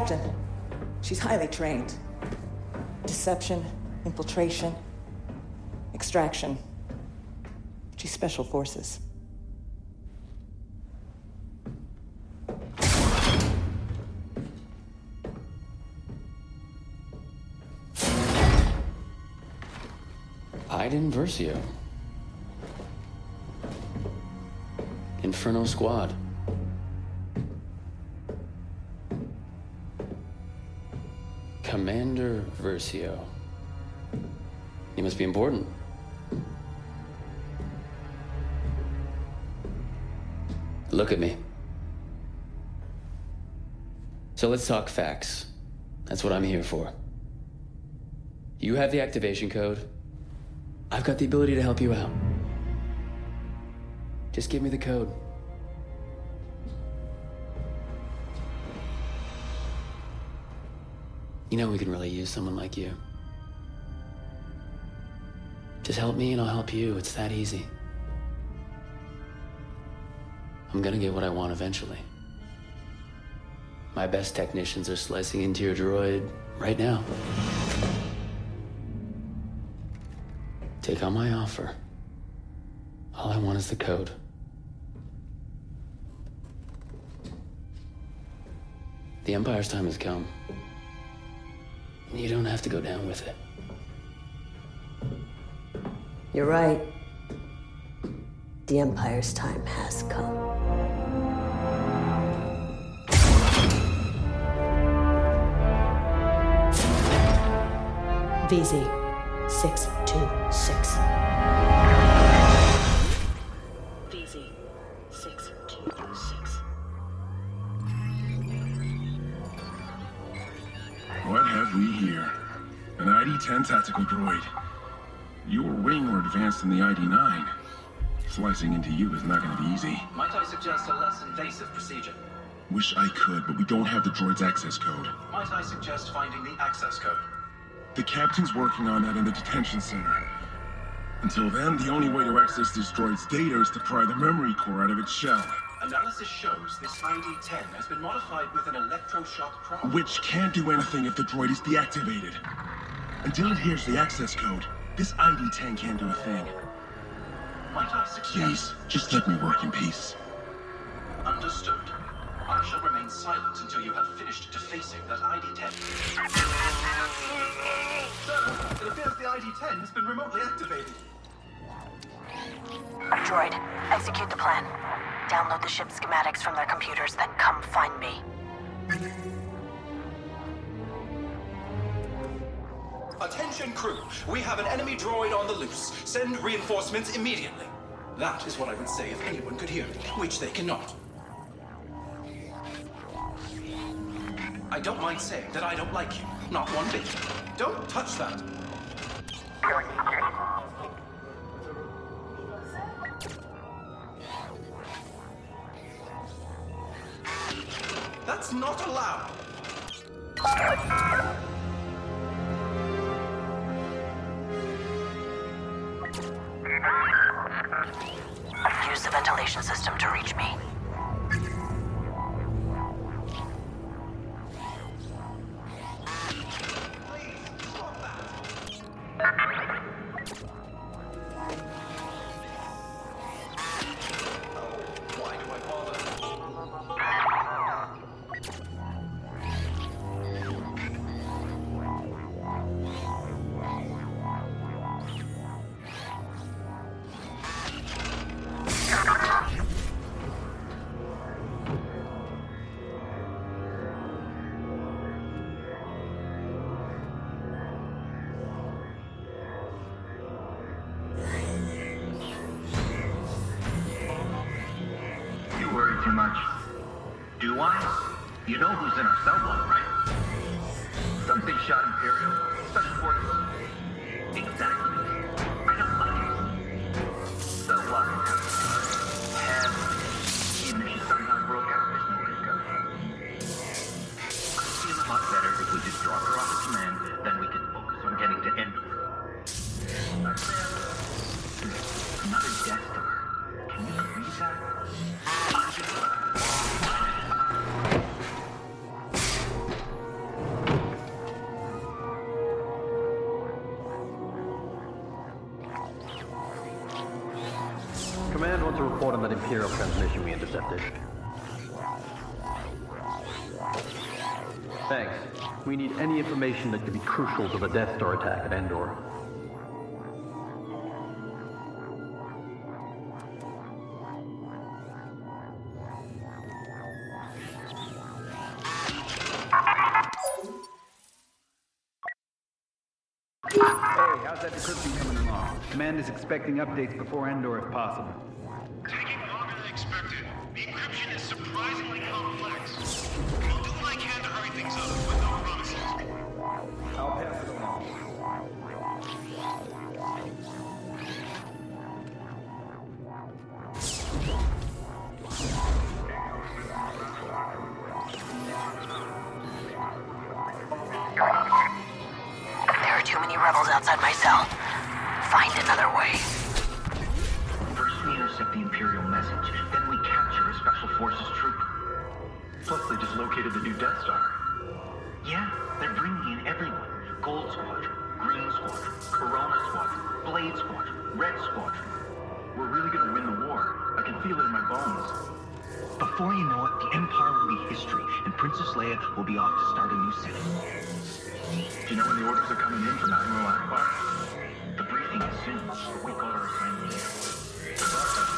Captain, she's highly trained. Deception, infiltration, extraction. She's special forces. Iden Versio. Inferno Squad. Commander Versio. You must be important. Look at me. So let's talk facts. That's what I'm here for. You have the activation code. I've got the ability to help you out. Just give me the code. You know we can really use someone like you. Just help me and I'll help you. It's that easy. I'm gonna get what I want eventually. My best technicians are slicing into your droid right now. Take on my offer. All I want is the code. The Empire's time has come. You don't have to go down with it. You're right. The Empire's time has come. VZ 626. VZ 626. We here? An ID-10 tactical droid. You were way more advanced than the ID-9. Slicing into you is not going to be easy. Might I suggest a less invasive procedure? Wish I could, but we don't have the droid's access code. Might I suggest finding the access code? The captain's working on that in the detention center. Until then, the only way to access this droid's data is to pry the memory core out of its shell. Analysis shows this ID-10 has been modified with an electroshock prompt. Which can't do anything if the droid is deactivated. Until it hears the access code, this ID-10 can't do a thing. Might I suggest... Please, just let me work in peace. Understood. I shall remain silent until you have finished defacing that ID-10. Sir, it appears the ID-10 has been remotely activated. Droid, execute the plan. Download the ship schematics from their computers, then come find me. Attention crew, we have an enemy droid on the loose. Send reinforcements immediately. That is what I would say if anyone could hear me, which they cannot. I don't mind saying that I don't like you. Not one bit. Don't touch that. That's not allowed. Use the ventilation system to reach You worry too much. Do I? You know who's in our. Command wants a report on that Imperial transmission we intercepted. Thanks. We need any information that could be crucial to the Death Star attack at Endor. Hey, how's that decryption coming along? Command is expecting updates before Endor if possible. Taking longer than expected. The encryption is surprisingly complex. I'll do what I can to hurry things up, Find another way. First we intercept the Imperial message, then we capture a Special Forces trooper. Plus, they just located the new Death Star. Yeah, they're bringing in everyone. Gold Squadron, Green Squadron, Corona Squadron, Blade Squadron, Red Squadron. We're really gonna win the war. I can feel it in my bones. Before you know it, the Empire will be history, and Princess Leia will be off to start a new city. Do you know when the orders are coming in from Admiral Ackbar? Briefing is soon, but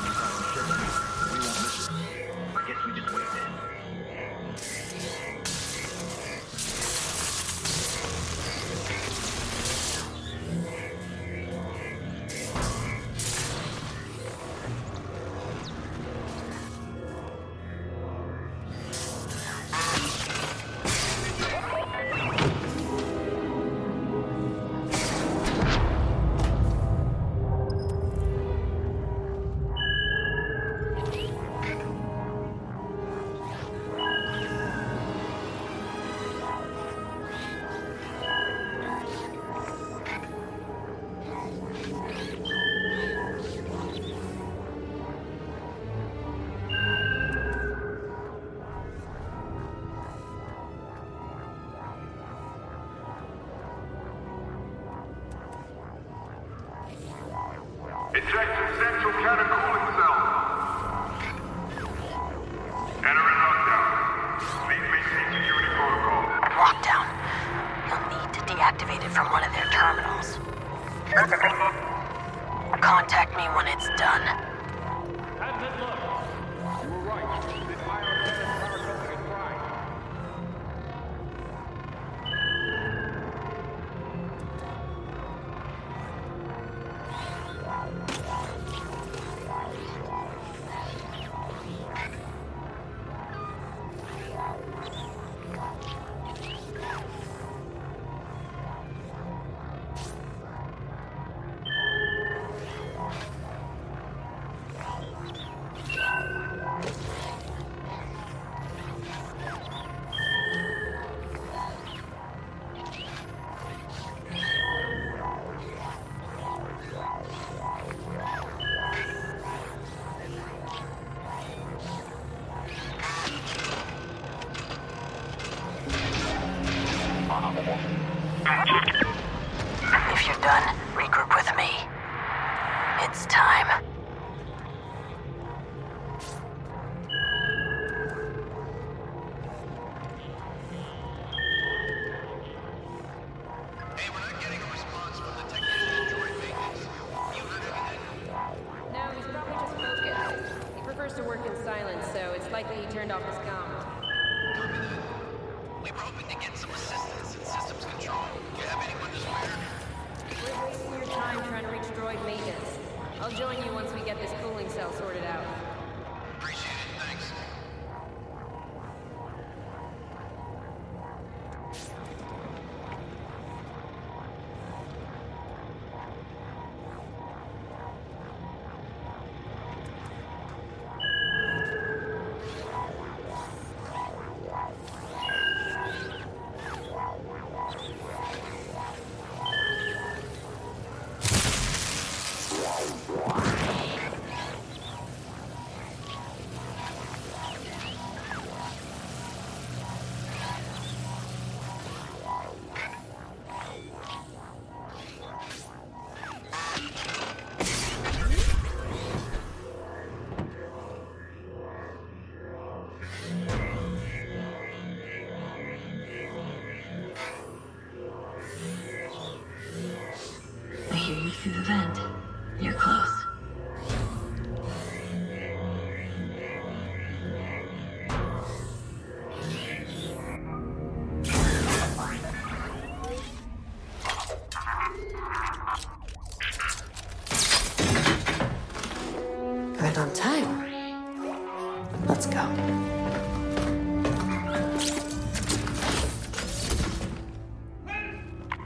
need to deactivate it from one of their terminals. Contact me when it's done.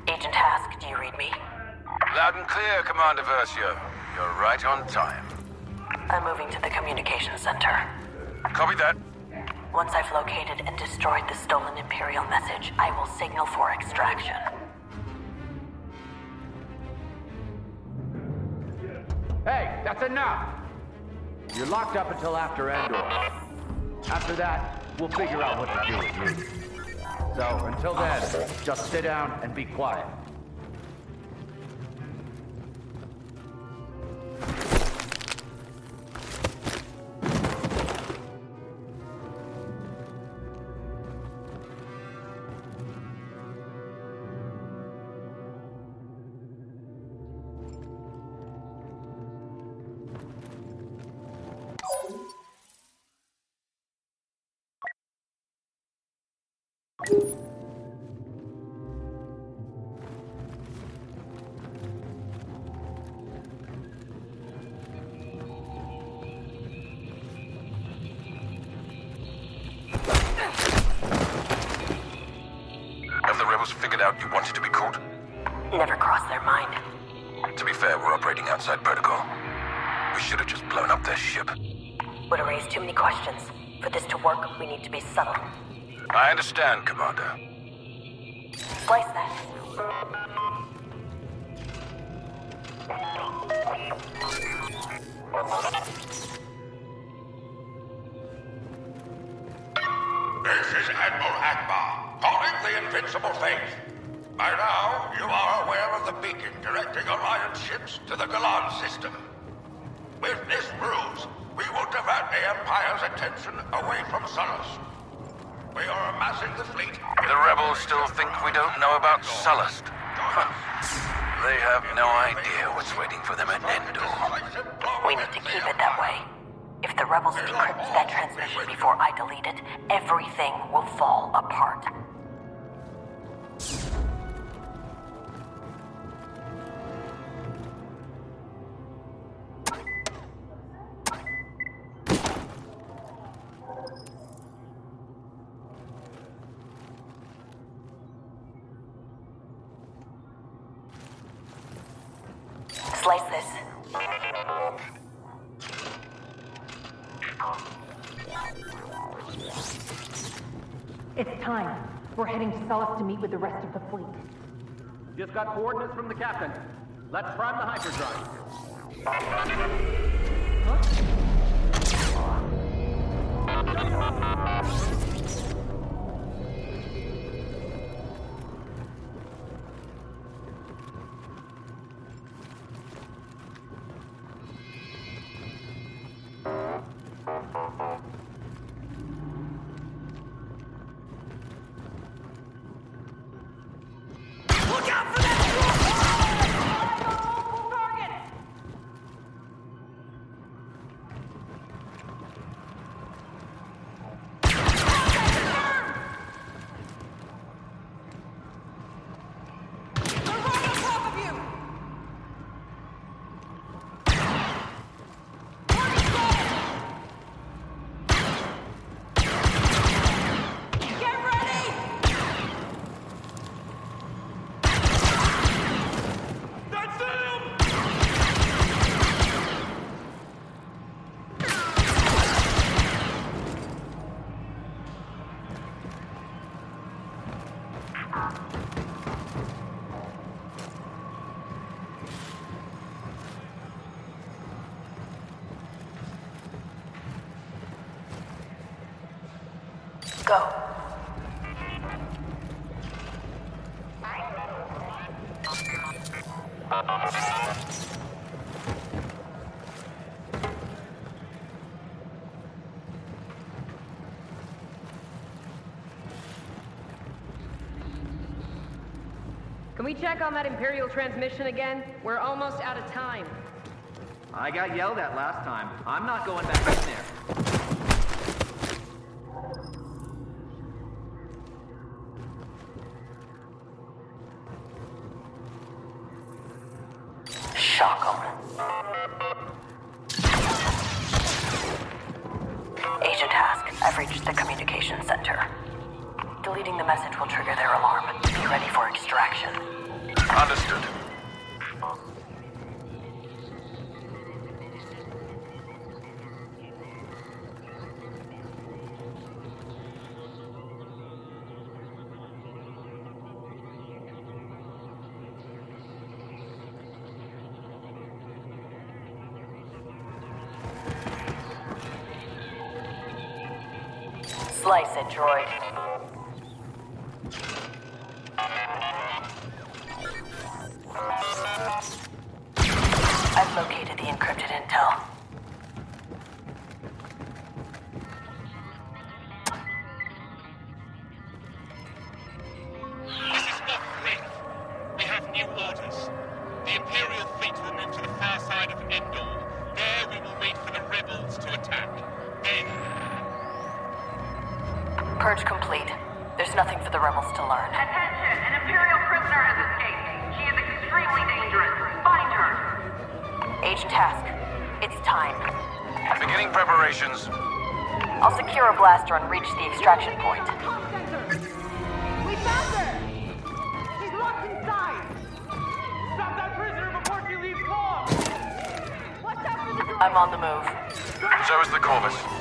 Agent Hask, do you read me? Loud and clear, Commander Versio. You're right on time. I'm moving to the communications center. Copy that. Once I've located and destroyed the stolen Imperial message, I will signal for extraction. Hey, that's enough! You're locked up until after Endor. After that, we'll figure out what to do with you. So, until then, just sit down and be quiet. You wanted to be caught? Never crossed their mind. To be fair, we're operating outside protocol. We should have just blown up their ship. Would have raised too many questions. For this to work, we need to be subtle. I understand, Commander. Slice that. This is Admiral Ackbar, calling the Invincible Faith. By now, you are aware of the beacon directing Alliance ships to the Galan system. With this ruse, we will divert the Empire's attention away from Sullust. We are amassing the fleet. The rebels still think we don't know about Sullust. They have no idea what's waiting for them at Endor. We need to keep it that way. If the rebels decrypt that transmission before I delete it, everything will fall apart. Meet with the rest of the fleet. Just got coordinates from the captain. Let's prime the hyperdrive. Look Can we check on that Imperial transmission again? We're almost out of time. I got yelled at last time. I'm not going back. captured. Slice it, droid. blaster and reach the extraction point. We found her! She's locked inside! Stop that prisoner before she leaves the! I'm on the move. So is the Corvus.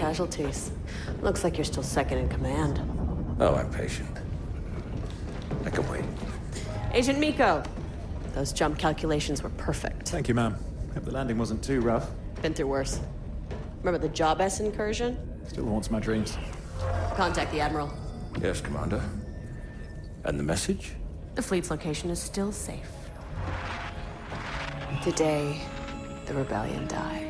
Casualties. Looks like you're still second in command. Oh, I'm patient. I can wait. Agent Meeko. Those jump calculations were perfect. Thank you, ma'am. Hope the landing wasn't too rough. Been through worse. Remember the Job S incursion? Still haunts my dreams. Contact the Admiral. Yes, Commander. And the message? The fleet's location is still safe. Today, the rebellion dies.